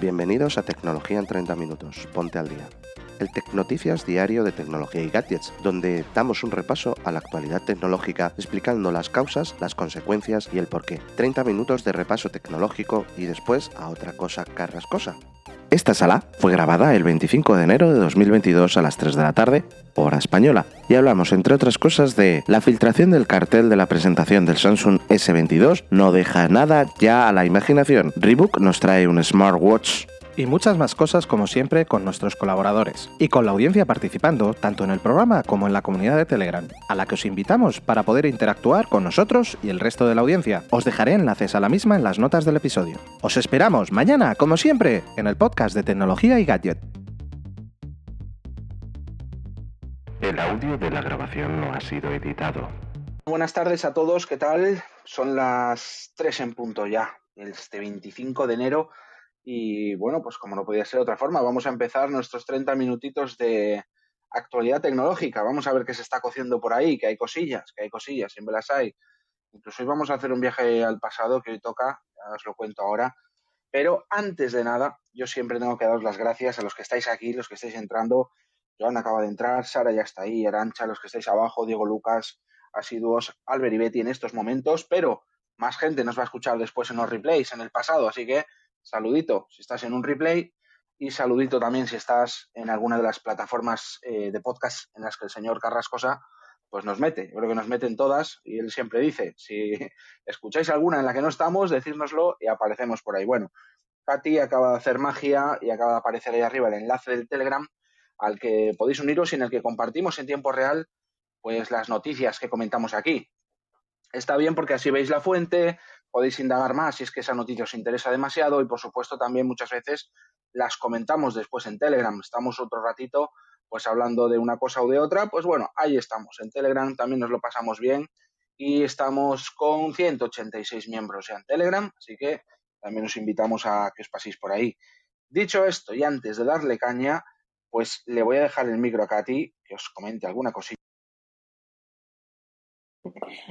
Bienvenidos a Tecnología en 30 Minutos. Ponte al día. El Tecnoticias diario de tecnología y gadgets, donde damos un repaso a la actualidad tecnológica explicando las causas, las consecuencias y el porqué. 30 minutos de repaso tecnológico y después a otra cosa carrascosa. Esta sala fue grabada el 25 de enero de 2022 a las 3 de la tarde, hora española, y hablamos entre otras cosas de la filtración del cartel de la presentación del Samsung S22 no deja nada ya a la imaginación. Reebok nos trae un smartwatch y muchas más cosas como siempre con nuestros colaboradores y con la audiencia participando tanto en el programa como en la comunidad de Telegram, a la que os invitamos para poder interactuar con nosotros y el resto de la audiencia. Os dejaré enlaces a la misma en las notas del episodio. Os esperamos mañana, como siempre, en el podcast de tecnología y gadget. El audio de la grabación no ha sido editado. Buenas tardes a todos, ¿qué tal? Son las 3 en punto ya, este 25 de enero y bueno, pues como no podía ser de otra forma, vamos a empezar nuestros 30 minutitos de actualidad tecnológica. Vamos a ver qué se está cociendo por ahí, que hay cosillas, que hay cosillas, siempre las hay. Incluso hoy vamos a hacer un viaje al pasado que hoy toca, ya os lo cuento ahora. Pero antes de nada, yo siempre tengo que daros las gracias a los que estáis aquí, los que estáis entrando. Joan acaba de entrar, Sara ya está ahí, Arancha, los que estáis abajo, Diego Lucas, asiduos, Albert y Betty en estos momentos, pero más gente nos va a escuchar después en los replays en el pasado, así que saludito si estás en un replay y saludito también si estás en alguna de las plataformas eh, de podcast en las que el señor Carrascosa pues nos mete. Yo creo que nos meten todas y él siempre dice, si escucháis alguna en la que no estamos, decírnoslo y aparecemos por ahí. Bueno, Katy acaba de hacer magia y acaba de aparecer ahí arriba el enlace del Telegram al que podéis uniros y en el que compartimos en tiempo real pues las noticias que comentamos aquí. Está bien porque así veis la fuente, podéis indagar más si es que esa noticia os interesa demasiado y por supuesto también muchas veces las comentamos después en Telegram. Estamos otro ratito pues hablando de una cosa o de otra, pues bueno, ahí estamos. En Telegram también nos lo pasamos bien y estamos con 186 miembros ya en Telegram, así que también os invitamos a que os paséis por ahí. Dicho esto, y antes de darle caña, pues le voy a dejar el micro a Katy, que os comente alguna cosita.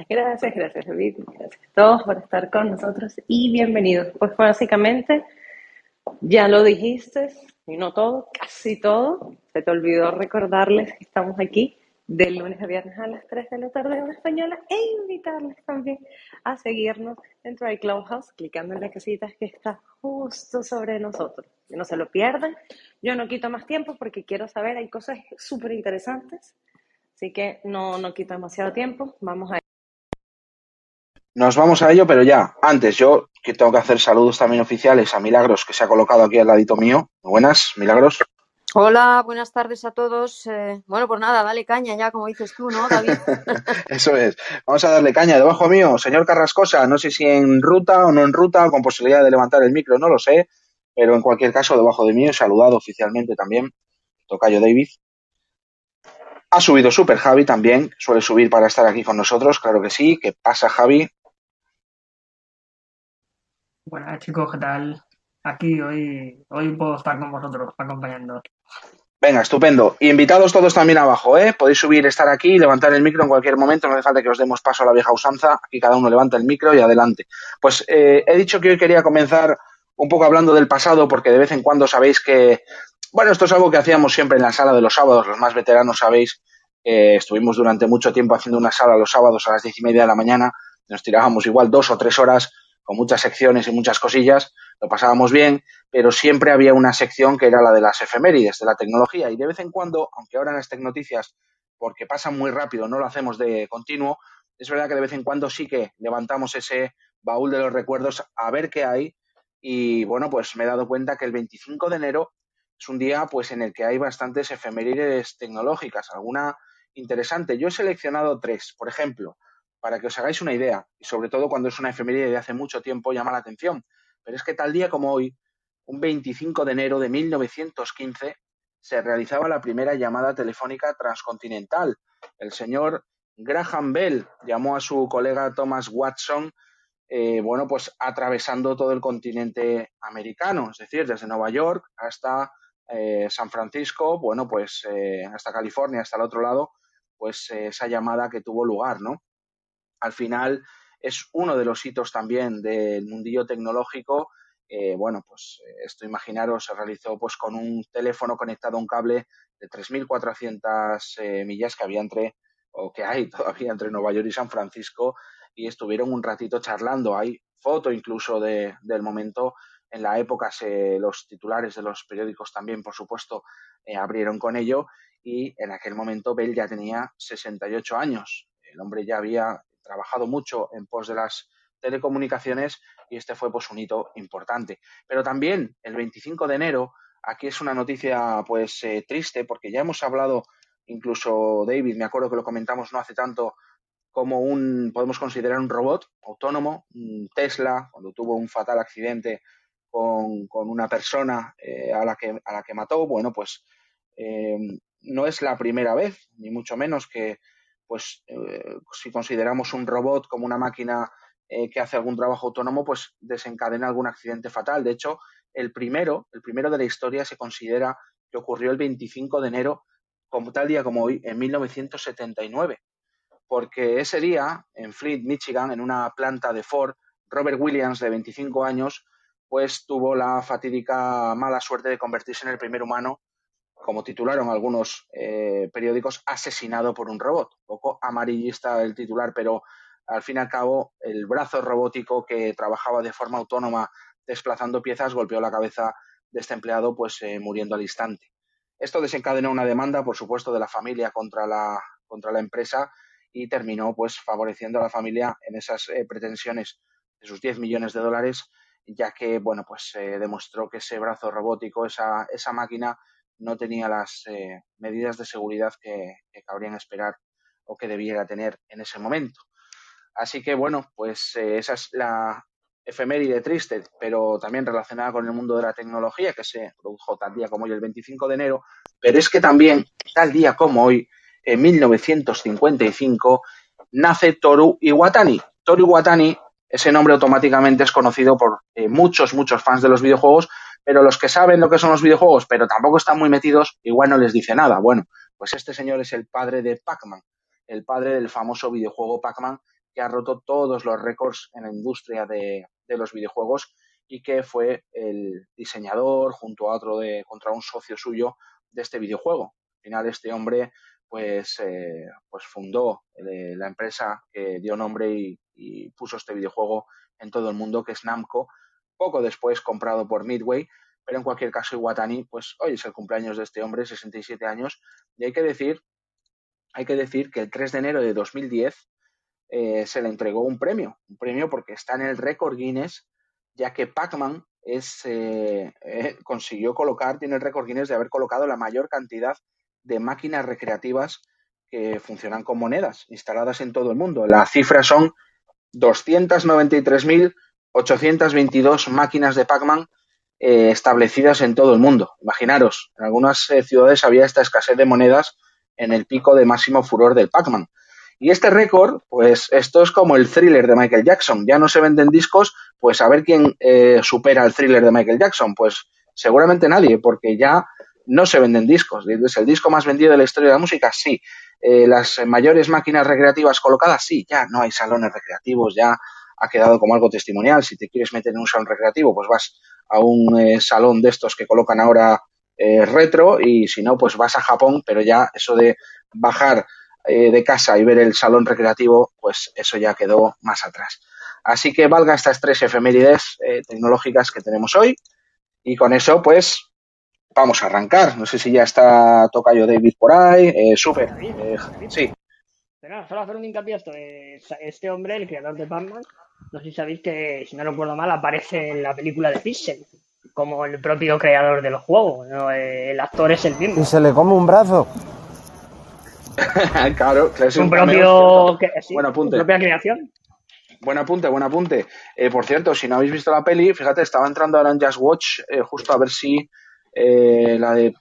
Gracias, gracias David, gracias a todos por estar con nosotros y bienvenidos. Pues básicamente, ya lo dijiste, y no todo, casi todo, se te olvidó recordarles que estamos aquí de lunes a viernes a las 3 de la tarde en española e invitarles también a seguirnos dentro del Clubhouse clicando en las casitas que está justo sobre nosotros. Que no se lo pierdan. Yo no quito más tiempo porque quiero saber, hay cosas súper interesantes Así que no, no quita demasiado tiempo. Vamos a nos vamos a ello, pero ya, antes yo que tengo que hacer saludos también oficiales a Milagros, que se ha colocado aquí al ladito mío. Buenas, Milagros. Hola, buenas tardes a todos. Eh, bueno, pues nada, dale caña ya, como dices tú, ¿no, David? Eso es. Vamos a darle caña. Debajo mío, señor Carrascosa, no sé si en ruta o no en ruta, o con posibilidad de levantar el micro, no lo sé, pero en cualquier caso, debajo de mí, saludado oficialmente también, Tocayo David, ha subido Super Javi también, suele subir para estar aquí con nosotros, claro que sí. ¿Qué pasa, Javi? Buenas chicos, ¿qué tal? Aquí hoy, hoy puedo estar con vosotros acompañando. Venga, estupendo. Invitados todos también abajo, ¿eh? Podéis subir, estar aquí, levantar el micro en cualquier momento, no hace falta que os demos paso a la vieja usanza, aquí cada uno levanta el micro y adelante. Pues eh, he dicho que hoy quería comenzar un poco hablando del pasado, porque de vez en cuando sabéis que bueno, esto es algo que hacíamos siempre en la sala de los sábados. Los más veteranos sabéis que estuvimos durante mucho tiempo haciendo una sala los sábados a las diez y media de la mañana. Nos tirábamos igual dos o tres horas con muchas secciones y muchas cosillas. Lo pasábamos bien, pero siempre había una sección que era la de las efemérides, de la tecnología. Y de vez en cuando, aunque ahora en las tecnoticias, porque pasan muy rápido, no lo hacemos de continuo, es verdad que de vez en cuando sí que levantamos ese baúl de los recuerdos a ver qué hay. Y bueno, pues me he dado cuenta que el 25 de enero es un día pues en el que hay bastantes efemérides tecnológicas, alguna interesante. Yo he seleccionado tres, por ejemplo, para que os hagáis una idea, y sobre todo cuando es una efeméride de hace mucho tiempo llama la atención. Pero es que tal día como hoy, un 25 de enero de 1915, se realizaba la primera llamada telefónica transcontinental. El señor Graham Bell llamó a su colega Thomas Watson, eh, bueno, pues atravesando todo el continente americano, es decir, desde Nueva York hasta eh, San Francisco, bueno, pues eh, hasta California, hasta el otro lado, pues eh, esa llamada que tuvo lugar, ¿no? Al final es uno de los hitos también del mundillo tecnológico bueno, pues esto imaginaros se realizó pues con un teléfono conectado a un cable de 3.400 millas que había entre, o que hay todavía entre Nueva York y San Francisco, y estuvieron un ratito charlando. Hay foto incluso de, del momento. En la época se, los titulares de los periódicos también, por supuesto, abrieron con ello y en aquel momento Bell ya tenía 68 años. El hombre ya había trabajado mucho en pos de las telecomunicaciones y este fue pues un hito importante. Pero también el 25 de enero, aquí es una noticia pues eh, triste porque ya hemos hablado, incluso David, me acuerdo que lo comentamos no hace tanto, como un, podemos considerar un robot autónomo, Tesla, cuando tuvo un fatal accidente con, una persona eh, a, la que, a la que mató, bueno, pues eh, no es la primera vez, ni mucho menos que, pues, eh, si consideramos un robot como una máquina eh, que hace algún trabajo autónomo, pues desencadena algún accidente fatal. De hecho, el primero, el primero de la historia se considera que ocurrió el 25 de enero, como tal día como hoy, en 1979. Porque ese día, en Flint, Michigan, en una planta de Ford, Robert Williams, de 25 años, pues tuvo la fatídica mala suerte de convertirse en el primer humano como titularon algunos eh, periódicos, asesinado por un robot. Un poco amarillista el titular, pero al fin y al cabo el brazo robótico que trabajaba de forma autónoma desplazando piezas golpeó la cabeza de este empleado, pues eh, muriendo al instante. Esto desencadenó una demanda, por supuesto, de la familia contra la, contra la empresa y terminó pues favoreciendo a la familia en esas eh, pretensiones de sus 10 millones de dólares, ya que bueno pues demostró que ese brazo robótico, esa, esa máquina no tenía las eh, medidas de seguridad que, cabrían esperar o que debiera tener en ese momento. Así que bueno, pues eh, esa es la efeméride triste, pero también relacionada con el mundo de la tecnología que se produjo tal día como hoy, el 25 de enero, pero es que también tal día como hoy, en 1955, nace Toru Iwatani. Toru Iwatani, ese nombre automáticamente es conocido por eh, muchos, muchos fans de los videojuegos, pero los que saben lo que son los videojuegos, pero tampoco están muy metidos, igual no les dice nada. Bueno, pues este señor es el padre de Pac-Man, el padre del famoso videojuego Pac-Man, que ha roto todos los récords en la industria de, los videojuegos y que fue el diseñador junto a otro de, contra un socio suyo de este videojuego. Al final este hombre pues, eh, pues fundó eh, la empresa que dio nombre y, y, puso este videojuego en todo el mundo, que es Namco, poco después comprado por Midway, pero en cualquier caso Iwatani, pues hoy es el cumpleaños de este hombre, 67 años, y hay que decir, hay que decir que el 3 de enero de 2010 eh, se le entregó un premio, un premio porque está en el récord Guinness, ya que Pac-Man es, eh, eh, consiguió colocar, tiene el récord Guinness de haber colocado la mayor cantidad de máquinas recreativas que funcionan con monedas instaladas en todo el mundo. La cifra son 293.000 822 máquinas de Pac-Man eh, establecidas en todo el mundo. Imaginaros, en algunas eh, ciudades había esta escasez de monedas en el pico de máximo furor del Pac-Man. Y este récord, pues esto es como el thriller de Michael Jackson. Ya no se venden discos, pues a ver quién eh, supera el thriller de Michael Jackson. Pues seguramente nadie, porque ya no se venden discos. ¿Es el disco más vendido de la historia de la música? Sí. Las mayores máquinas recreativas colocadas? Sí. Ya no hay salones recreativos, ya ha quedado como algo testimonial. Si te quieres meter en un salón recreativo, pues vas a un eh, salón de estos que colocan ahora eh, retro y si no, pues vas a Japón, pero ya eso de bajar eh, de casa y ver el salón recreativo, pues eso ya quedó más atrás. Así que valga estas tres efemérides tecnológicas que tenemos hoy y con eso, pues vamos a arrancar. No sé si ya está Tocayo David por ahí. Súper. sí. Pero solo hacer un hincapié esto. este hombre, el creador de Batman, no sé si sabéis que, si no recuerdo mal, aparece en la película de Pixel, como el propio creador del juego. Eh, el actor es el mismo. ¿Y se le come un brazo? claro, es un, propio. buen apunte. propia creación. Buen apunte, buen apunte. Eh, por cierto, si no habéis visto la peli, fíjate, estaba entrando ahora en Just Watch eh, justo a ver si la de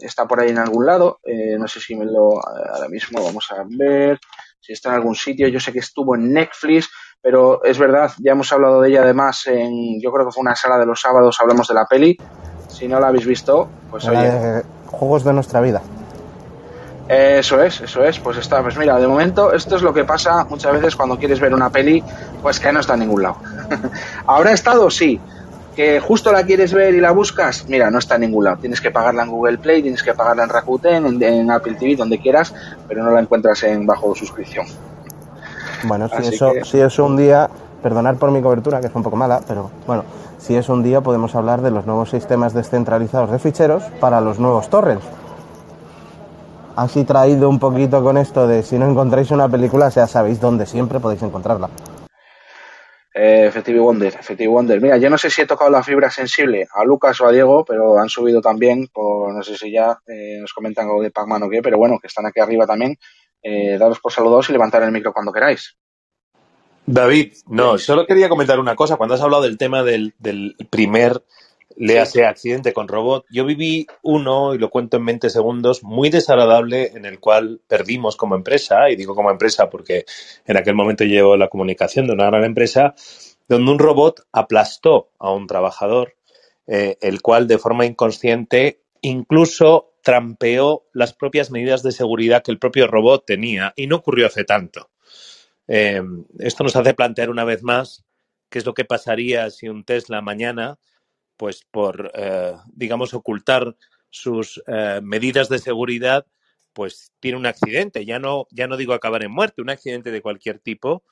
está por ahí en algún lado. no sé si me lo ahora mismo vamos a ver si está en algún sitio. Yo sé que estuvo en Netflix pero es verdad, ya hemos hablado de ella además en, yo creo que fue una sala de los sábados, hablamos de la peli. Si no la habéis visto, pues oye. juegos de nuestra vida. Eso es, eso es, pues está, pues mira, de momento esto es lo que pasa muchas veces cuando quieres ver una peli, pues que no está en ningún lado. ¿Habrá estado? Sí, que justo la quieres ver y la buscas, mira, no está en ningún lado. Tienes que pagarla en Google Play, tienes que pagarla en Rakuten, en, Apple TV, donde quieras, pero no la encuentras en bajo suscripción. Bueno, si eso, si eso un día, perdonar por mi cobertura, que es un poco mala, pero bueno, si es un día podemos hablar de los nuevos sistemas descentralizados de ficheros para los nuevos torrents. Así traído un poquito con esto de si no encontráis una película, ya sabéis dónde siempre podéis encontrarla. Eh, Effective Wonder, Effective Wonder. Mira, yo no sé si he tocado la fibra sensible a Lucas o a Diego, pero han subido también, por, no sé si ya eh, nos comentan algo de Pacman o qué, pero bueno, que están aquí arriba también. Eh, daros por saludos y levantar el micro cuando queráis. David, no, solo quería comentar una cosa. Cuando has hablado del tema del, del primer léase accidente con robot. Yo viví uno, y lo cuento en 20 segundos, muy desagradable en el cual perdimos como empresa, y digo como empresa porque en aquel momento llevo la comunicación de una gran empresa, donde un robot aplastó a un trabajador, eh, el cual de forma inconsciente incluso trampeó las propias medidas de seguridad que el propio robot tenía, y no ocurrió hace tanto. Eh, esto nos hace plantear una vez más qué es lo que pasaría si un Tesla mañana pues por, eh, digamos, ocultar sus eh, medidas de seguridad, pues tiene un accidente. Ya no, ya no digo acabar en muerte, un accidente de cualquier tipo.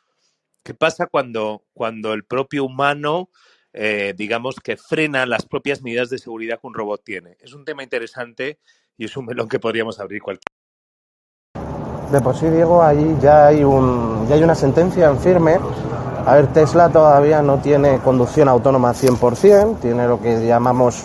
¿Qué pasa cuando, cuando el propio humano, eh, digamos, que frena las propias medidas de seguridad que un robot tiene? Es un tema interesante y es un melón que podríamos abrir cualquier. De por sí, Diego, ahí ya hay, un, ya hay una sentencia en firme a ver, Tesla todavía no tiene conducción autónoma 100%, tiene lo que llamamos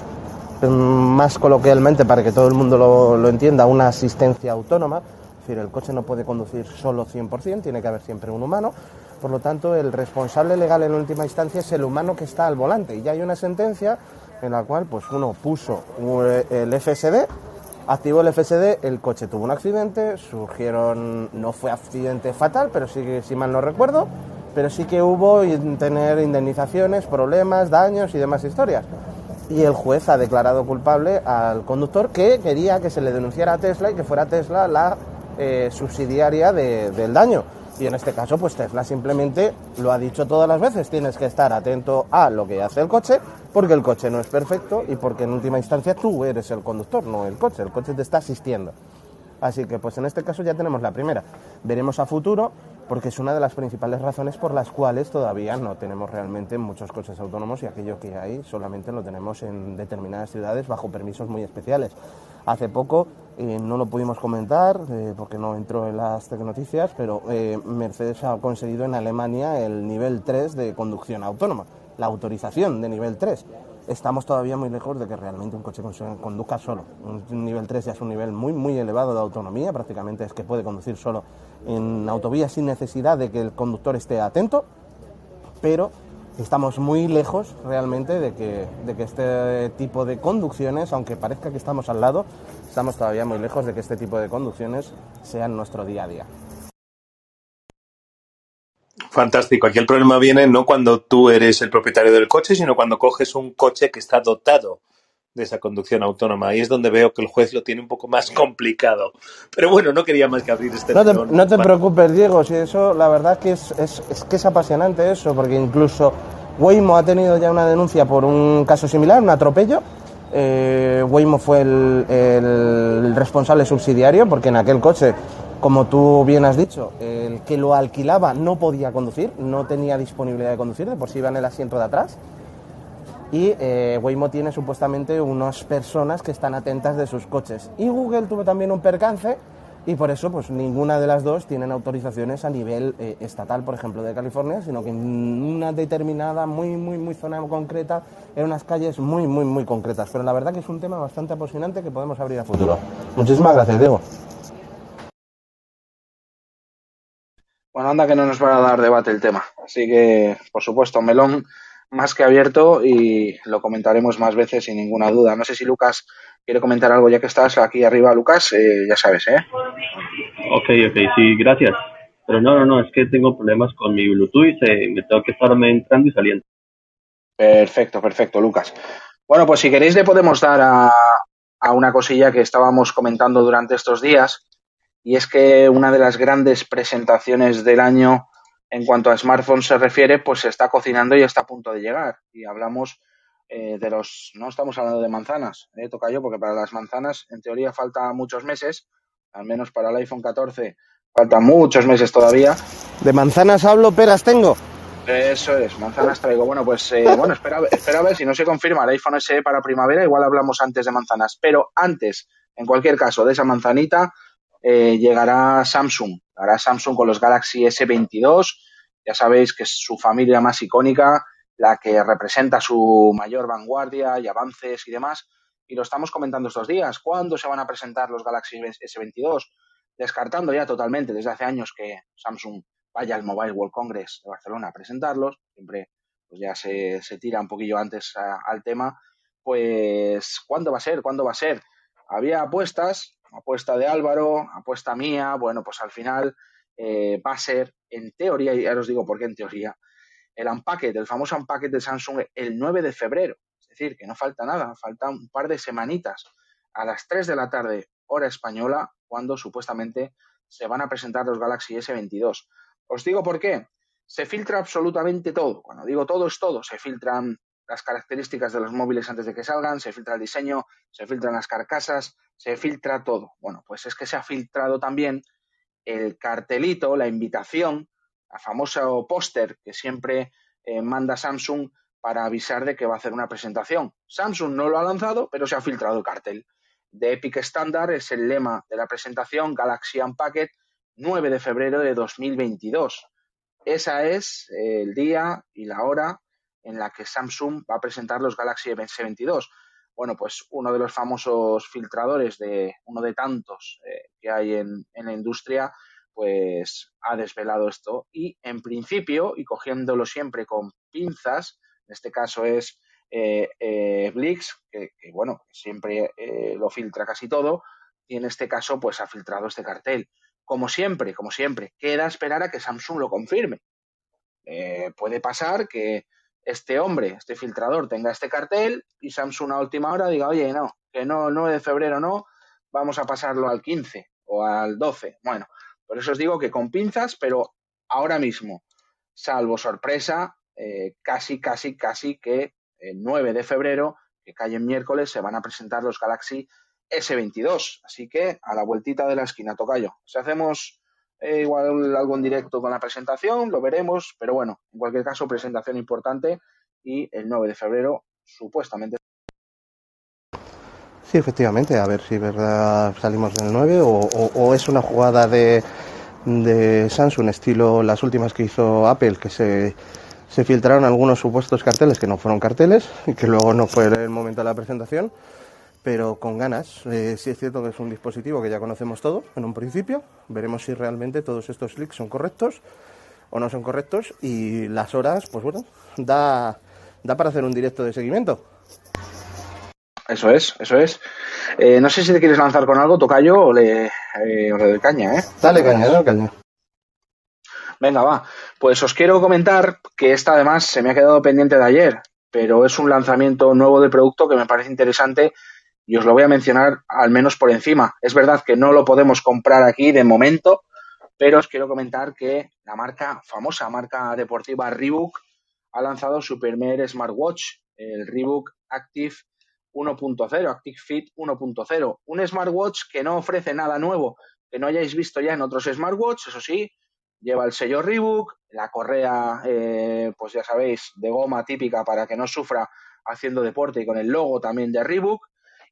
mm, más coloquialmente, para que todo el mundo lo, entienda, una asistencia autónoma. Es decir, el coche no puede conducir solo 100%, tiene que haber siempre un humano. Por lo tanto, el responsable legal en última instancia es el humano que está al volante. Y ya hay una sentencia en la cual pues, uno puso el FSD, activó el FSD, el coche tuvo un accidente, surgieron, no fue accidente fatal, pero sí si mal no recuerdo, pero sí que hubo tener indemnizaciones, problemas, daños y demás historias. Y el juez ha declarado culpable al conductor que quería que se le denunciara a Tesla y que fuera Tesla la eh, subsidiaria del daño. Y en este caso, pues Tesla simplemente lo ha dicho todas las veces, tienes que estar atento a lo que hace el coche, porque el coche no es perfecto y porque en última instancia tú eres el conductor, no el coche, el coche te está asistiendo. Así que pues en este caso ya tenemos la primera. Veremos a futuro porque es una de las principales razones por las cuales todavía no tenemos realmente muchos coches autónomos y aquello que hay solamente lo tenemos en determinadas ciudades bajo permisos muy especiales. Hace poco, eh, no lo pudimos comentar eh, porque no entró en las noticias, pero eh, Mercedes ha conseguido en Alemania el nivel 3 de conducción autónoma, la autorización de nivel 3 estamos todavía muy lejos de que realmente un coche conduzca solo. Un nivel 3 ya es un nivel muy, muy elevado de autonomía, prácticamente es que puede conducir solo en autovía sin necesidad de que el conductor esté atento, pero estamos muy lejos realmente de que, de que este tipo de conducciones, aunque parezca que estamos al lado, estamos todavía muy lejos de que este tipo de conducciones sean nuestro día a día. Fantástico. Aquí el problema viene no cuando tú eres el propietario del coche, sino cuando coges un coche que está dotado de esa conducción autónoma. Ahí es donde veo que el juez lo tiene un poco más complicado. Pero bueno, no quería más que abrir este No te, no te preocupes, Diego, si eso la verdad que es, es, es, que es apasionante eso, porque incluso Waymo ha tenido ya una denuncia por un caso similar, un atropello. Eh, Waymo fue el, el responsable subsidiario, porque en aquel coche como tú bien has dicho, el que lo alquilaba no podía conducir, no tenía disponibilidad de conducir, de por sí iba en el asiento de atrás. Y eh, Waymo tiene supuestamente unas personas que están atentas de sus coches. Y Google tuvo también un percance y por eso pues ninguna de las dos tienen autorizaciones a nivel eh, estatal, por ejemplo, de California, sino que en una determinada, muy, muy, muy zona concreta, en unas calles muy, muy, muy concretas. Pero la verdad que es un tema bastante apasionante que podemos abrir a futuro. Muchísimas gracias, Diego. Bueno, anda que no nos va a dar debate el tema. Así que, por supuesto, melón más que abierto y lo comentaremos más veces sin ninguna duda. No sé si Lucas quiere comentar algo ya que estás aquí arriba, Lucas, eh, ya sabes, ¿eh? Ok, ok, sí, gracias. Pero no, no, no, es que tengo problemas con mi Bluetooth y me tengo que estarme entrando y saliendo. Perfecto, perfecto, Lucas. Bueno, pues si queréis le podemos dar a, a una cosilla que estábamos comentando durante estos días y es que una de las grandes presentaciones del año en cuanto a smartphones se refiere, pues se está cocinando y está a punto de llegar. Y hablamos eh, de los, no estamos hablando de manzanas, eh, toca yo, porque para las manzanas en teoría falta muchos meses, al menos para el iPhone 14 falta muchos meses todavía. De manzanas hablo, peras tengo. Eso es, manzanas traigo. Bueno, pues eh, bueno, espera, espera a ver si no se confirma el iPhone SE para primavera, igual hablamos antes de manzanas, pero antes, en cualquier caso, de esa manzanita eh, llegará Samsung, hará Samsung con los Galaxy S22, ya sabéis que es su familia más icónica, la que representa su mayor vanguardia y avances y demás, y lo estamos comentando estos días. ¿Cuándo se van a presentar los Galaxy S22? Descartando ya totalmente desde hace años que Samsung vaya al Mobile World Congress de Barcelona a presentarlos, siempre pues ya se, se tira un poquillo antes al tema, pues ¿cuándo va a ser? ¿Cuándo va a ser? Había apuestas, apuesta de Álvaro, apuesta mía, bueno, pues al final eh, va a ser, en teoría, y ya os digo por qué en teoría, el unpacket, el famoso unpacket de Samsung el 9 de febrero. Es decir, que no falta nada, falta un par de semanitas a las 3 de la tarde, hora española, cuando supuestamente se van a presentar los Galaxy S22. Os digo por qué. Se filtra absolutamente todo. Cuando digo todo es todo. Se filtran las características de los móviles antes de que salgan, se filtra el diseño, se filtran las carcasas, se filtra todo. Bueno, pues es que se ha filtrado también el cartelito, la invitación, la famosa póster que siempre eh, manda Samsung para avisar de que va a hacer una presentación. Samsung no lo ha lanzado, pero se ha filtrado el cartel. De Epic Standard es el lema de la presentación Galaxy Unpacked 9 de febrero de 2022. Esa es el día y la hora en la que Samsung va a presentar los Galaxy S22. Bueno, pues uno de los famosos filtradores de uno de tantos eh, que hay en, en, la industria, pues ha desvelado esto y en principio, y cogiéndolo siempre con pinzas, en este caso es eh, eh, Blix, que, bueno, siempre eh, lo filtra casi todo, y en este caso pues ha filtrado este cartel como siempre, como siempre, queda esperar a que Samsung lo confirme. Puede pasar que este hombre, este filtrador, tenga este cartel y Samsung a última hora diga, oye, no, que no, 9 de febrero no, vamos a pasarlo al 15 o al 12. Bueno, por eso os digo que con pinzas, pero ahora mismo, salvo sorpresa, eh, casi, casi, casi que el 9 de febrero, que cae en miércoles, se van a presentar los Galaxy S22. Así que a la vueltita de la esquina, Tocayo. Si hacemos eh, igual algo en directo con la presentación, lo veremos, pero bueno, en cualquier caso, presentación importante y el 9 de febrero, supuestamente. Sí, efectivamente, a ver si verdad salimos del 9 o, o, es una jugada de, de, Samsung, estilo las últimas que hizo Apple, que se, se filtraron algunos supuestos carteles que no fueron carteles y que luego no fue el momento de la presentación pero con ganas. Eh, sí es cierto que es un dispositivo que ya conocemos todos en un principio. Veremos si realmente todos estos leaks son correctos o no son correctos y las horas, pues bueno, da, da para hacer un directo de seguimiento. Eso es, eso es. Eh, no sé si te quieres lanzar con algo, Tocayo, o le, eh, o le doy caña, ¿eh? Dale caña, dale caña. Venga, va. Pues os quiero comentar que esta además se me ha quedado pendiente de ayer, pero es un lanzamiento nuevo de producto que me parece interesante y os lo voy a mencionar al menos por encima. Es verdad que no lo podemos comprar aquí de momento, pero os quiero comentar que la marca, famosa marca deportiva Reebok, ha lanzado su primer smartwatch, el Reebok Active 1.0, Active Fit 1.0. Un smartwatch que no ofrece nada nuevo, que no hayáis visto ya en otros smartwatches, eso sí, lleva el sello Reebok, la correa, eh, pues ya sabéis, de goma típica para que no sufra haciendo deporte y con el logo también de Reebok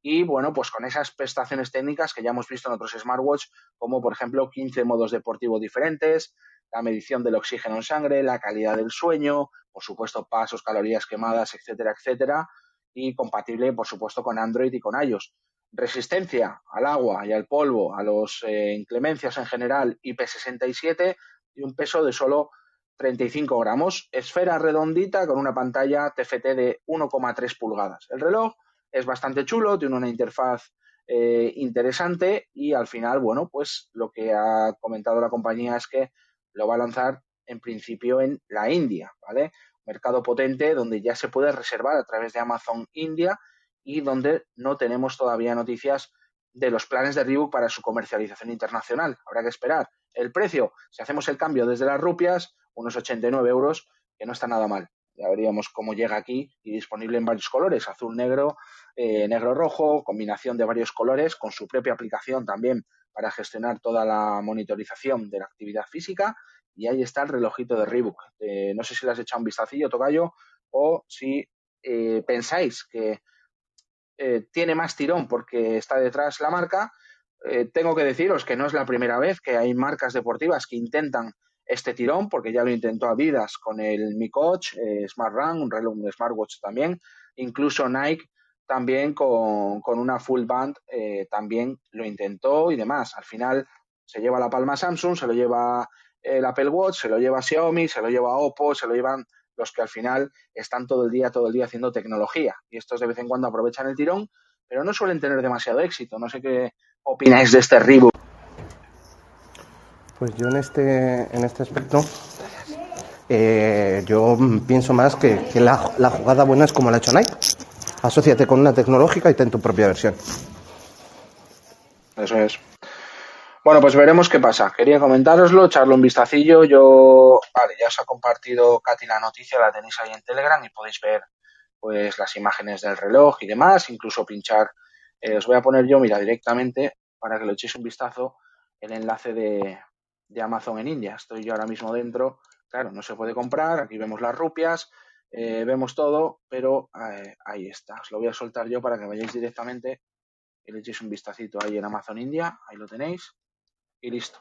y bueno, pues con esas prestaciones técnicas que ya hemos visto en otros smartwatch, como por ejemplo 15 modos deportivos diferentes, la medición del oxígeno en sangre, la calidad del sueño, por supuesto pasos, calorías quemadas, etcétera, etcétera, y compatible por supuesto con Android y con iOS. Resistencia al agua y al polvo, a las eh, inclemencias en general, IP67 y un peso de solo 35 gramos. Esfera redondita con una pantalla TFT de 1,3 pulgadas. El reloj es bastante chulo, tiene una interfaz eh, interesante y al final, bueno, pues lo que ha comentado la compañía es que lo va a lanzar en principio en la India, ¿vale? Mercado potente donde ya se puede reservar a través de Amazon India y donde no tenemos todavía noticias de los planes de Reebok para su comercialización internacional. Habrá que esperar. El precio, si hacemos el cambio desde las rupias, unos 89 euros, que no está nada mal. Ya veríamos cómo llega aquí y disponible en varios colores, azul, negro, eh, negro, rojo, combinación de varios colores con su propia aplicación también para gestionar toda la monitorización de la actividad física. Y ahí está el relojito de Reebok. Eh, no sé si le has echado un vistacillo, Tocayo, o si eh, pensáis que tiene más tirón porque está detrás la marca. tengo que deciros que no es la primera vez que hay marcas deportivas que intentan este tirón, porque ya lo intentó Adidas con el Mi Coach, eh, Smart Run, un reloj, un smartwatch también, incluso Nike también con, una full band eh, también lo intentó y demás. Al final se lleva la palma Samsung, se lo lleva el Apple Watch, se lo lleva Xiaomi, se lo lleva Oppo, se lo llevan los que al final están todo el día, todo el día haciendo tecnología. Y estos de vez en cuando aprovechan el tirón, pero no suelen tener demasiado éxito. No sé qué opináis de este Reebok pues yo en este, en este aspecto, eh, yo pienso más que, la, jugada buena es como la ha hecho Nike. Asociate con una tecnológica y ten tu propia versión. Eso es. Bueno, pues veremos qué pasa. Quería comentároslo, echarle un vistacillo. Yo, vale, ya os ha compartido Katy la noticia, la tenéis ahí en Telegram y podéis ver pues las imágenes del reloj y demás, incluso pinchar. Eh, os voy a poner yo, mira, directamente, para que lo echéis un vistazo, el enlace de, de Amazon en India. Estoy yo ahora mismo dentro. Claro, no se puede comprar. Aquí vemos las rupias, eh, vemos todo, pero eh, ahí está. Os lo voy a soltar yo para que vayáis directamente y le echéis un vistacito ahí en Amazon India. Ahí lo tenéis. Y listo.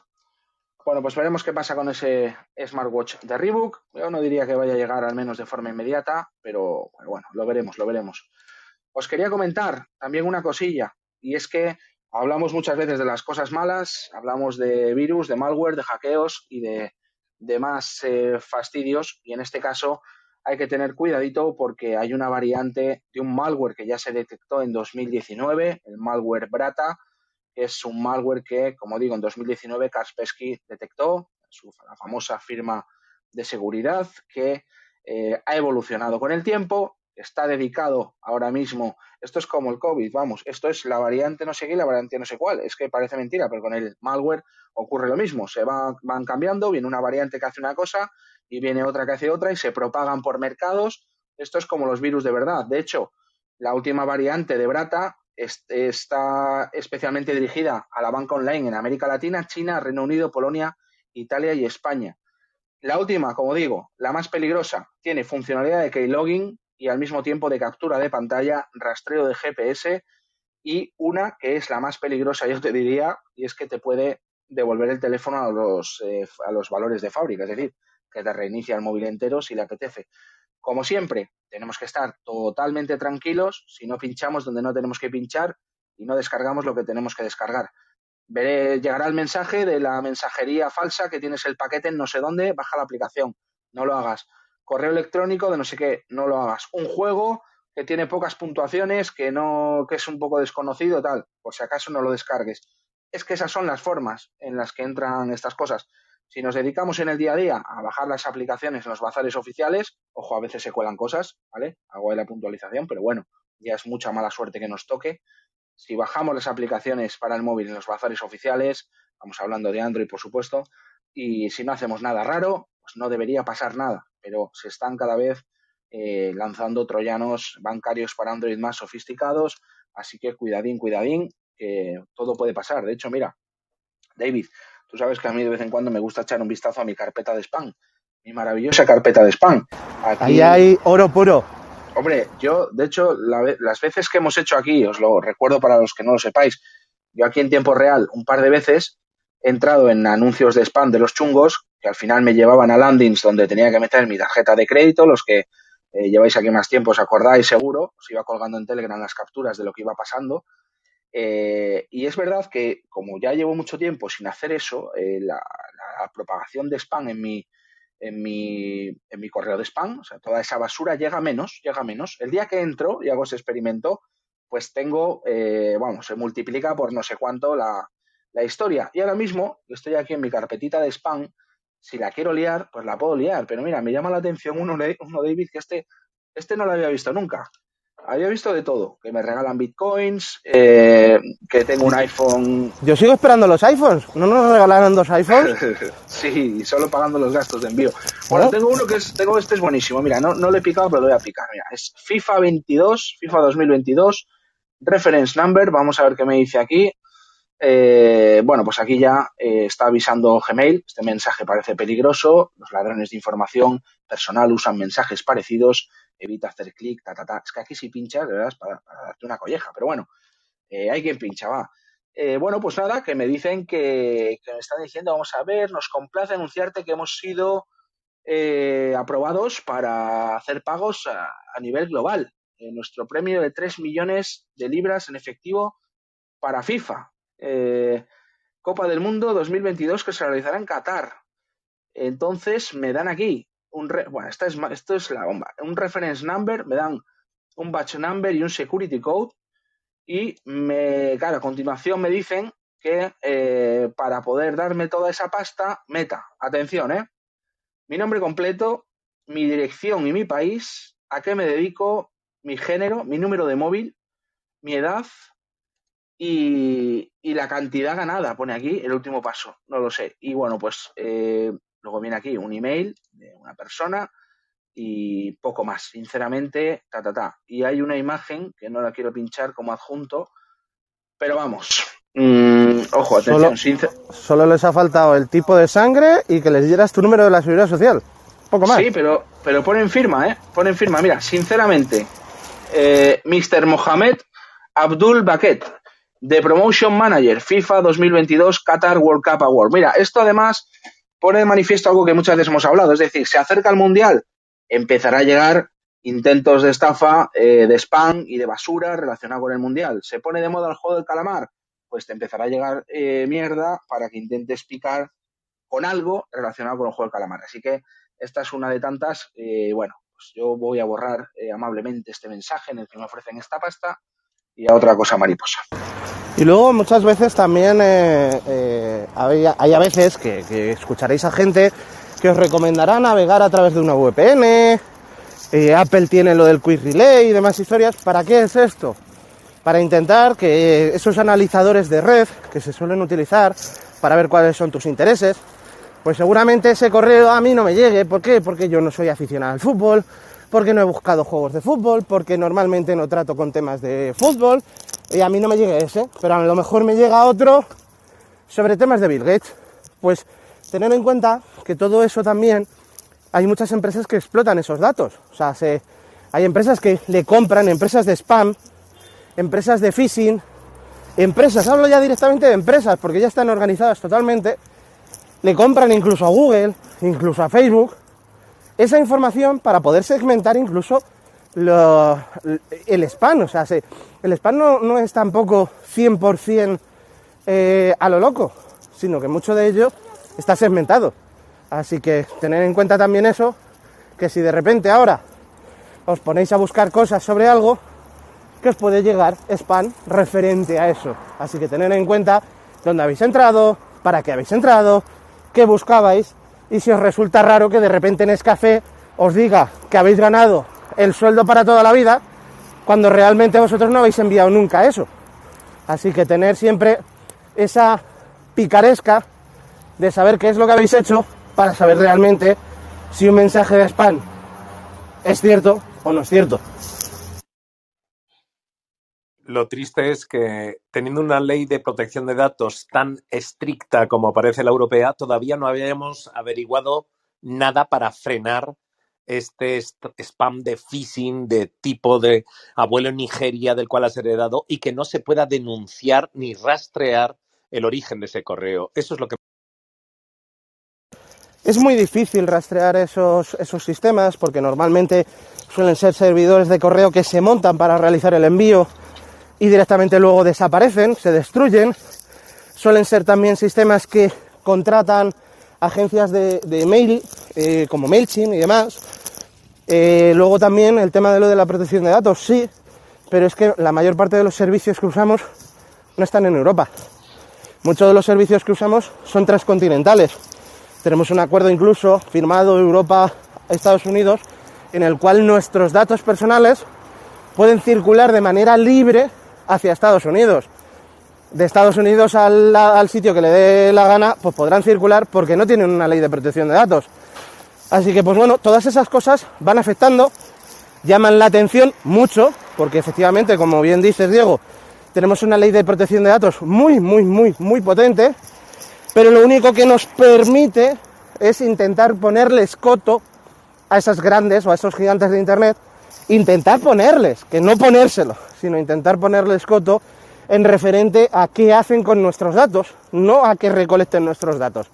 Bueno, pues veremos qué pasa con ese smartwatch de Reebok. Yo no diría que vaya a llegar al menos de forma inmediata, pero bueno, lo veremos, lo veremos. Os quería comentar también una cosilla, y es que Hablamos muchas veces de las cosas malas, hablamos de virus, de malware, de hackeos y de demás eh, fastidios. Y en este caso hay que tener cuidadito porque hay una variante de un malware que ya se detectó en 2019, el malware Brata, que es un malware que, como digo, en 2019 Kaspersky detectó, su, la famosa firma de seguridad, que eh, ha evolucionado con el tiempo está dedicado ahora mismo, esto es como el COVID, vamos, esto es la variante no sé qué la variante no sé cuál, es que parece mentira, pero con el malware ocurre lo mismo, se va, van cambiando, viene una variante que hace una cosa y viene otra que hace otra y se propagan por mercados, esto es como los virus de verdad, de hecho, la última variante de Brata está especialmente dirigida a la banca online en América Latina, China, Reino Unido, Polonia, Italia y España. La última, como digo, la más peligrosa, tiene funcionalidad de keylogin y al mismo tiempo de captura de pantalla, rastreo de GPS y una que es la más peligrosa, yo te diría, y es que te puede devolver el teléfono a los, eh, a los valores de fábrica, es decir, que te reinicia el móvil entero si le apetece. Como siempre, tenemos que estar totalmente tranquilos si no pinchamos donde no tenemos que pinchar y no descargamos lo que tenemos que descargar. Veré, llegará el mensaje de la mensajería falsa que tienes el paquete en no sé dónde, baja la aplicación, no lo hagas correo electrónico de no sé qué, no lo hagas. Un juego que tiene pocas puntuaciones, que no, que es un poco desconocido, tal, por si acaso no lo descargues. Es que esas son las formas en las que entran estas cosas. Si nos dedicamos en el día a día a bajar las aplicaciones en los bazares oficiales, ojo, a veces se cuelan cosas, ¿vale? Hago ahí la puntualización, pero bueno, ya es mucha mala suerte que nos toque. Si bajamos las aplicaciones para el móvil en los bazares oficiales, vamos hablando de Android, por supuesto, y si no hacemos nada raro, pues no debería pasar nada pero se están cada vez eh, lanzando troyanos bancarios para Android más sofisticados, así que cuidadín, cuidadín, que todo puede pasar. De hecho, mira, David, tú sabes que a mí de vez en cuando me gusta echar un vistazo a mi carpeta de spam, mi maravillosa carpeta de spam. Ahí hay oro puro. Hombre, yo, de hecho, las veces que hemos hecho aquí, os lo recuerdo para los que no lo sepáis, yo aquí en tiempo real un par de veces he entrado en anuncios de spam de los chungos que al final me llevaban a landings donde tenía que meter mi tarjeta de crédito, los que eh, lleváis aquí más tiempo os acordáis seguro, os iba colgando en Telegram las capturas de lo que iba pasando. Eh, y es verdad que como ya llevo mucho tiempo sin hacer eso, eh, la, propagación de spam en mi, en mi, en mi correo de spam, o sea, toda esa basura llega menos, llega menos. El día que entro y hago ese experimento, pues tengo, vamos, se multiplica por no sé cuánto la, la historia. Y ahora mismo estoy aquí en mi carpetita de spam si la quiero liar, pues la puedo liar. Pero mira, me llama la atención uno, uno David, que este, este no lo había visto nunca. había visto de todo, que me regalan bitcoins, eh, que tengo un iPhone. Yo sigo esperando los iPhones. ¿No nos regalaron dos iPhones? sí, solo pagando los gastos de envío. Bueno, tengo uno que es, tengo este es buenísimo. Mira, no, no lo he picado, pero lo voy a picar. Mira, es FIFA 22, FIFA 2022, reference number. Vamos a ver qué me dice aquí. Eh, bueno, pues aquí ya eh, está avisando Gmail. Este mensaje parece peligroso. Los ladrones de información personal usan mensajes parecidos evita hacer clic, ta, ta, ta. Es que aquí si pinchas, de verdad, es para, darte una colleja, pero bueno, eh, hay quien pincha, va. Eh, bueno, pues nada, que me dicen que, me están diciendo, vamos a ver, nos complace anunciarte que hemos sido aprobados para hacer pagos a, nivel global. nuestro premio de 3 millones de libras en efectivo para FIFA. Copa del Mundo 2022 que se realizará en Qatar. Entonces me dan aquí un bueno, esta es, esto es la bomba. Un reference number, me dan un batch number y un security code. Y me, claro, a continuación me dicen que eh, para poder darme toda esa pasta, meta, atención, ¿eh? Mi nombre completo, mi dirección y mi país, a qué me dedico, mi género, mi número de móvil, mi edad y, y la cantidad ganada, pone aquí el último paso, no lo sé. Y bueno, pues eh, Luego viene aquí un email de una persona y poco más, sinceramente, ta, ta, ta. Y hay una imagen que no la quiero pinchar como adjunto, pero vamos, mm, ojo, atención. Solo, solo, les ha faltado el tipo de sangre y que les dieras tu número de la seguridad social. Poco más. Sí, pero, pero ponen firma, ¿eh? Ponen firma. Mira, sinceramente, eh, Mr. Mohamed Abdul Baket, de Promotion Manager, FIFA 2022 Qatar World Cup Award. Mira, esto además pone de manifiesto algo que muchas veces hemos hablado, es decir, se acerca el Mundial, empezará a llegar intentos de estafa, eh, de spam y de basura relacionado con el Mundial. Se pone de moda el juego del calamar, pues te empezará a llegar eh, mierda para que intentes picar con algo relacionado con el juego del calamar. Así que esta es una de tantas. Eh, bueno, pues yo voy a borrar amablemente este mensaje en el que me ofrecen esta pasta y a otra cosa mariposa. Y luego muchas veces también eh, eh, hay, a veces que, escucharéis a gente que os recomendará navegar a través de una VPN, eh, Apple tiene lo del Quick Relay y demás historias. ¿Para qué es esto? Para intentar que esos analizadores de red que se suelen utilizar para ver cuáles son tus intereses, pues seguramente ese correo a mí no me llegue. ¿Por qué? Porque yo no soy aficionado al fútbol, porque no he buscado juegos de fútbol, porque normalmente no trato con temas de fútbol y a mí no me llega ese, pero a lo mejor me llega otro sobre temas de Bill Gates. Pues tener en cuenta que todo eso también hay muchas empresas que explotan esos datos. O sea, se, hay empresas que le compran, empresas de spam, empresas de phishing, empresas, hablo ya directamente de empresas porque ya están organizadas totalmente, le compran incluso a Google, incluso a Facebook, esa información para poder segmentar incluso el spam. O sea, el spam no, es tampoco 100% eh, a lo loco, sino que mucho de ello está segmentado. Así que tener en cuenta también eso, que si de repente ahora os ponéis a buscar cosas sobre algo, que os puede llegar spam referente a eso. Así que tener en cuenta dónde habéis entrado, para qué habéis entrado, qué buscabais y si os resulta raro que de repente en Escafé os diga que habéis ganado el sueldo para toda la vida, cuando realmente vosotros no habéis enviado nunca eso. Así que tener siempre esa picaresca de saber qué es lo que habéis hecho para saber realmente si un mensaje de spam es cierto o no es cierto. Lo triste es que teniendo una ley de protección de datos tan estricta como parece la europea, todavía no habíamos averiguado nada para frenar este spam de phishing de tipo de abuelo en Nigeria del cual has heredado y que no se pueda denunciar ni rastrear el origen de ese correo. Eso es lo que es muy difícil rastrear esos, esos sistemas porque normalmente suelen ser servidores de correo que se montan para realizar el envío y directamente luego desaparecen, se destruyen. Suelen ser también sistemas que contratan agencias de, de mail eh, como MailChimp y demás. Eh, luego también el tema de lo de la protección de datos, sí, pero es que la mayor parte de los servicios que usamos no están en Europa. Muchos de los servicios que usamos son transcontinentales. Tenemos un acuerdo incluso firmado Europa-Estados Unidos en el cual nuestros datos personales pueden circular de manera libre hacia Estados Unidos. De Estados Unidos al, sitio que le dé la gana, pues podrán circular porque no tienen una ley de protección de datos. Así que, pues bueno, todas esas cosas van afectando, llaman la atención mucho, porque efectivamente, como bien dices, Diego, tenemos una ley de protección de datos muy, muy, muy, muy potente, pero lo único que nos permite es intentar ponerles coto a esas grandes o a esos gigantes de Internet, intentar ponerles, que no ponérselo, sino intentar ponerles coto en referente a qué hacen con nuestros datos, no a que recolecten nuestros datos,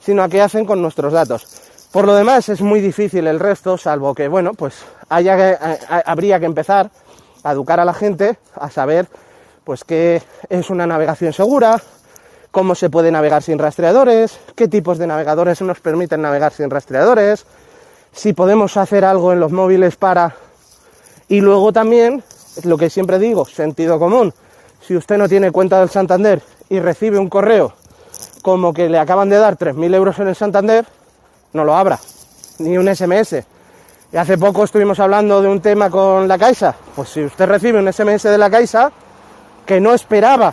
sino a qué hacen con nuestros datos. Por lo demás es muy difícil el resto, salvo que, bueno, pues que, habría que empezar a educar a la gente a saber pues qué es una navegación segura, cómo se puede navegar sin rastreadores, qué tipos de navegadores nos permiten navegar sin rastreadores, si podemos hacer algo en los móviles para... Y luego también, lo que siempre digo, sentido común. Si usted no tiene cuenta del Santander y recibe un correo como que le acaban de dar 3.000 euros en el Santander, no lo abra, ni un SMS. Y hace poco estuvimos hablando de un tema con la Caixa. Pues si usted recibe un SMS de la Caixa que no esperaba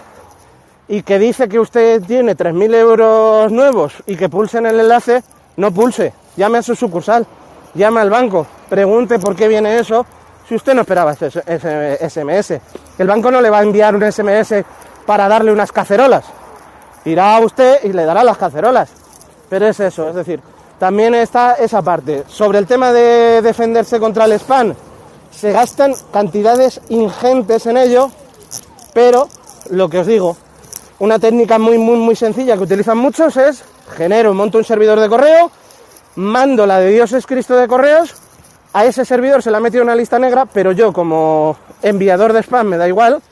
y que dice que usted tiene 3.000 euros nuevos y que pulse en el enlace, no pulse, llame a su sucursal, llame al banco, pregunte por qué viene eso si usted no esperaba ese, SMS. El banco no le va a enviar un SMS para darle unas cacerolas. Irá a usted y le dará las cacerolas. Pero es eso, es decir, también está esa parte. Sobre el tema de defenderse contra el spam, se gastan cantidades ingentes en ello, pero lo que os digo, una técnica muy, muy, muy sencilla que utilizan muchos es genero, monto un servidor de correo, mando la de Dios es Cristo de correos, a ese servidor se le ha metido una lista negra, pero yo como enviador de spam me da igual,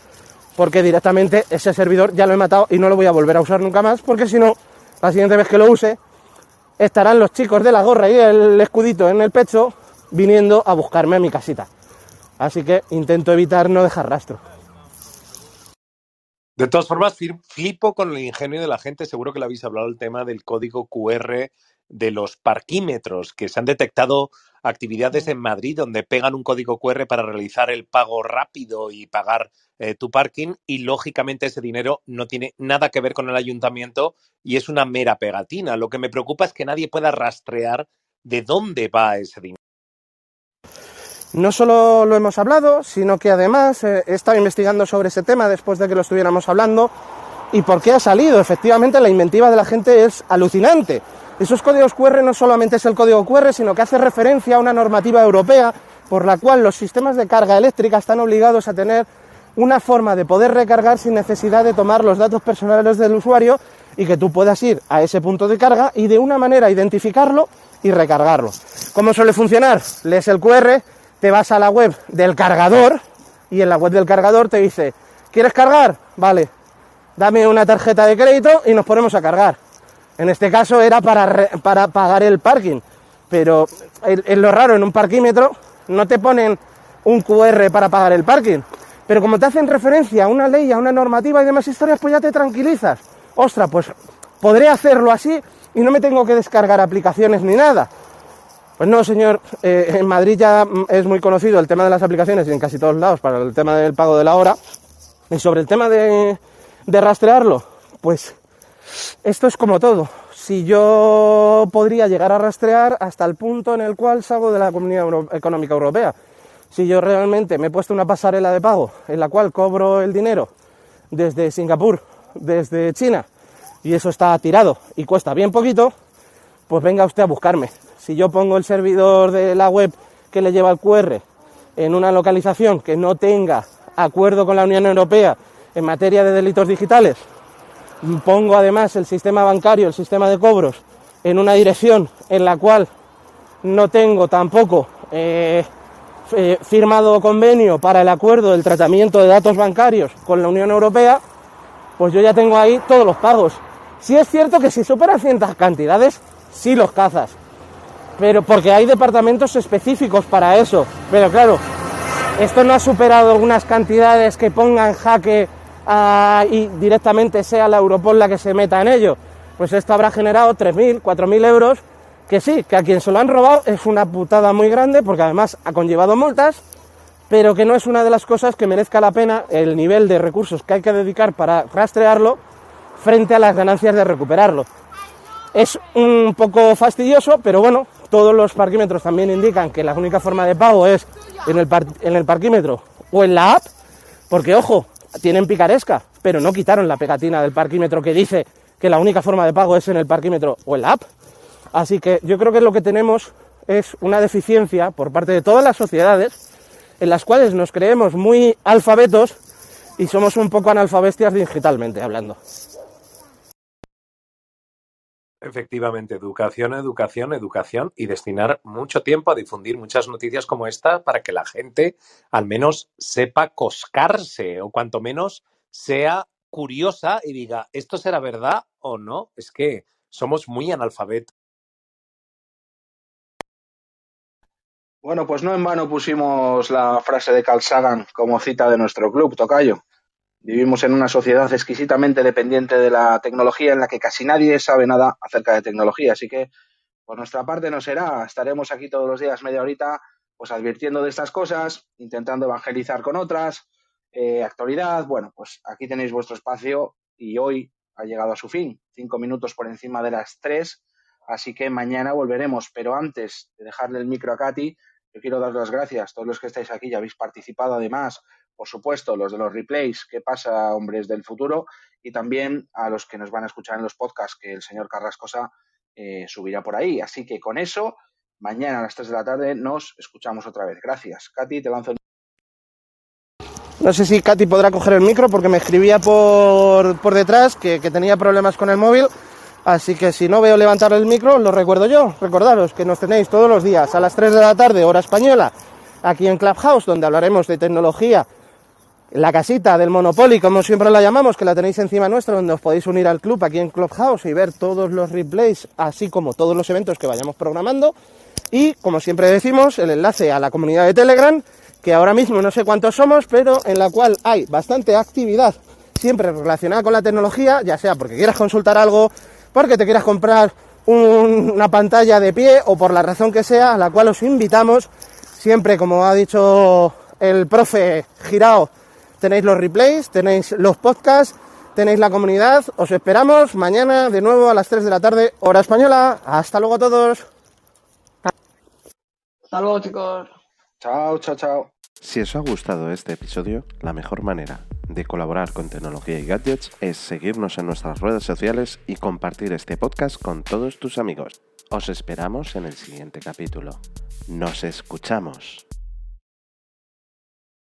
porque directamente ese servidor ya lo he matado y no lo voy a volver a usar nunca más, porque si no, la siguiente vez que lo use, estarán los chicos de la gorra y el escudito en el pecho viniendo a buscarme a mi casita. Así que intento evitar no dejar rastro. De todas formas, flipo con el ingenio de la gente. Seguro que le habéis hablado el tema del código QR de los parquímetros, que se han detectado actividades en Madrid donde pegan un código QR para realizar el pago rápido y pagar eh, tu parking y lógicamente ese dinero no tiene nada que ver con el ayuntamiento y es una mera pegatina. Lo que me preocupa es que nadie pueda rastrear de dónde va ese dinero. No solo lo hemos hablado, sino que además eh, he estado investigando sobre ese tema después de que lo estuviéramos hablando y por qué ha salido. Efectivamente, la inventiva de la gente es alucinante. Esos códigos QR no solamente es el código QR, sino que hace referencia a una normativa europea por la cual los sistemas de carga eléctrica están obligados a tener una forma de poder recargar sin necesidad de tomar los datos personales del usuario y que tú puedas ir a ese punto de carga y de una manera identificarlo y recargarlo. ¿Cómo suele funcionar? Lees el QR, te vas a la web del cargador y en la web del cargador te dice, ¿quieres cargar? Vale, dame una tarjeta de crédito y nos ponemos a cargar. En este caso era para, para pagar el parking, pero es lo raro, en un parquímetro no te ponen un QR para pagar el parking. Pero como te hacen referencia a una ley, a una normativa y demás historias, pues ya te tranquilizas. Ostras, pues podré hacerlo así y no me tengo que descargar aplicaciones ni nada. Pues no, señor, eh, en Madrid ya es muy conocido el tema de las aplicaciones y en casi todos lados para el tema del pago de la hora. Y sobre el tema de, de rastrearlo, pues esto es como todo. Si yo podría llegar a rastrear hasta el punto en el cual salgo de la Comunidad Económica Europea. Si yo realmente me he puesto una pasarela de pago en la cual cobro el dinero desde Singapur, desde China, y eso está tirado y cuesta bien poquito, pues venga usted a buscarme. Si yo pongo el servidor de la web que le lleva el QR en una localización que no tenga acuerdo con la Unión Europea en materia de delitos digitales, pongo además el sistema bancario, el sistema de cobros, en una dirección en la cual no tengo tampoco eh, eh, firmado convenio para el acuerdo del tratamiento de datos bancarios con la Unión Europea, pues yo ya tengo ahí todos los pagos. Sí es cierto que si supera ciertas cantidades, sí los cazas. Pero porque hay departamentos específicos para eso. Pero claro, esto no ha superado algunas cantidades que pongan jaque y directamente sea la Europol la que se meta en ello. Pues esto habrá generado 3.000, 4.000 euros, que sí, que a quien se lo han robado es una putada muy grande, porque además ha conllevado multas, pero que no es una de las cosas que merezca la pena el nivel de recursos que hay que dedicar para rastrearlo frente a las ganancias de recuperarlo. Es un poco fastidioso, pero bueno, todos los parquímetros también indican que la única forma de pago es en el, en el parquímetro o en la app, porque ojo, tienen picaresca, pero no quitaron la pegatina del parquímetro que dice que la única forma de pago es en el parquímetro o en la app. Así que yo creo que lo que tenemos es una deficiencia por parte de todas las sociedades en las cuales nos creemos muy alfabetos y somos un poco analfabestias digitalmente hablando. Efectivamente, educación, educación, educación y destinar mucho tiempo a difundir muchas noticias como esta para que la gente al menos sepa coscarse o cuanto menos sea curiosa y diga, ¿esto será verdad o no? Es que somos muy analfabetos. Bueno, pues no en vano pusimos la frase de Carl Sagan como cita de nuestro club, Tocayo. Vivimos en una sociedad exquisitamente dependiente de la tecnología en la que casi nadie sabe nada acerca de tecnología. Así que, por nuestra parte, no será. Estaremos aquí todos los días, media horita, pues advirtiendo de estas cosas, intentando evangelizar con otras, eh, actualidad. Bueno, pues aquí tenéis vuestro espacio y hoy ha llegado a su fin, cinco minutos por encima de las tres. Así que mañana volveremos. Pero antes de dejarle el micro a Katy, yo quiero dar las gracias a todos los que estáis aquí, ya habéis participado además por supuesto, los de los replays, qué pasa, hombres del futuro, y también a los que nos van a escuchar en los podcasts que el señor Carrascosa eh, subirá por ahí. Así que con eso, mañana a las 3 de la tarde nos escuchamos otra vez. Gracias. Katy, te lanzo el... No sé si Katy podrá coger el micro porque me escribía por, por detrás que, que tenía problemas con el móvil. Así que si no veo levantar el micro, lo recuerdo yo. Recordaros que nos tenéis todos los días a las 3 de la tarde, hora española, aquí en Clubhouse, donde hablaremos de tecnología la casita del Monopoly, como siempre la llamamos, que la tenéis encima nuestra, donde os podéis unir al club aquí en Clubhouse y ver todos los replays, así como todos los eventos que vayamos programando. Y, como siempre decimos, el enlace a la comunidad de Telegram, que ahora mismo no sé cuántos somos, pero en la cual hay bastante actividad siempre relacionada con la tecnología, ya sea porque quieras consultar algo, porque te quieras comprar una pantalla de pie o por la razón que sea, a la cual os invitamos, siempre como ha dicho el profe Girao, tenéis los replays, tenéis los podcasts, tenéis la comunidad. Os esperamos mañana de nuevo a las 3 de la tarde, hora española. Hasta luego a todos. Hasta luego, chicos. Chao, chao, chao. Si os ha gustado este episodio, la mejor manera de colaborar con tecnología y gadgets es seguirnos en nuestras redes sociales y compartir este podcast con todos tus amigos. Os esperamos en el siguiente capítulo. Nos escuchamos.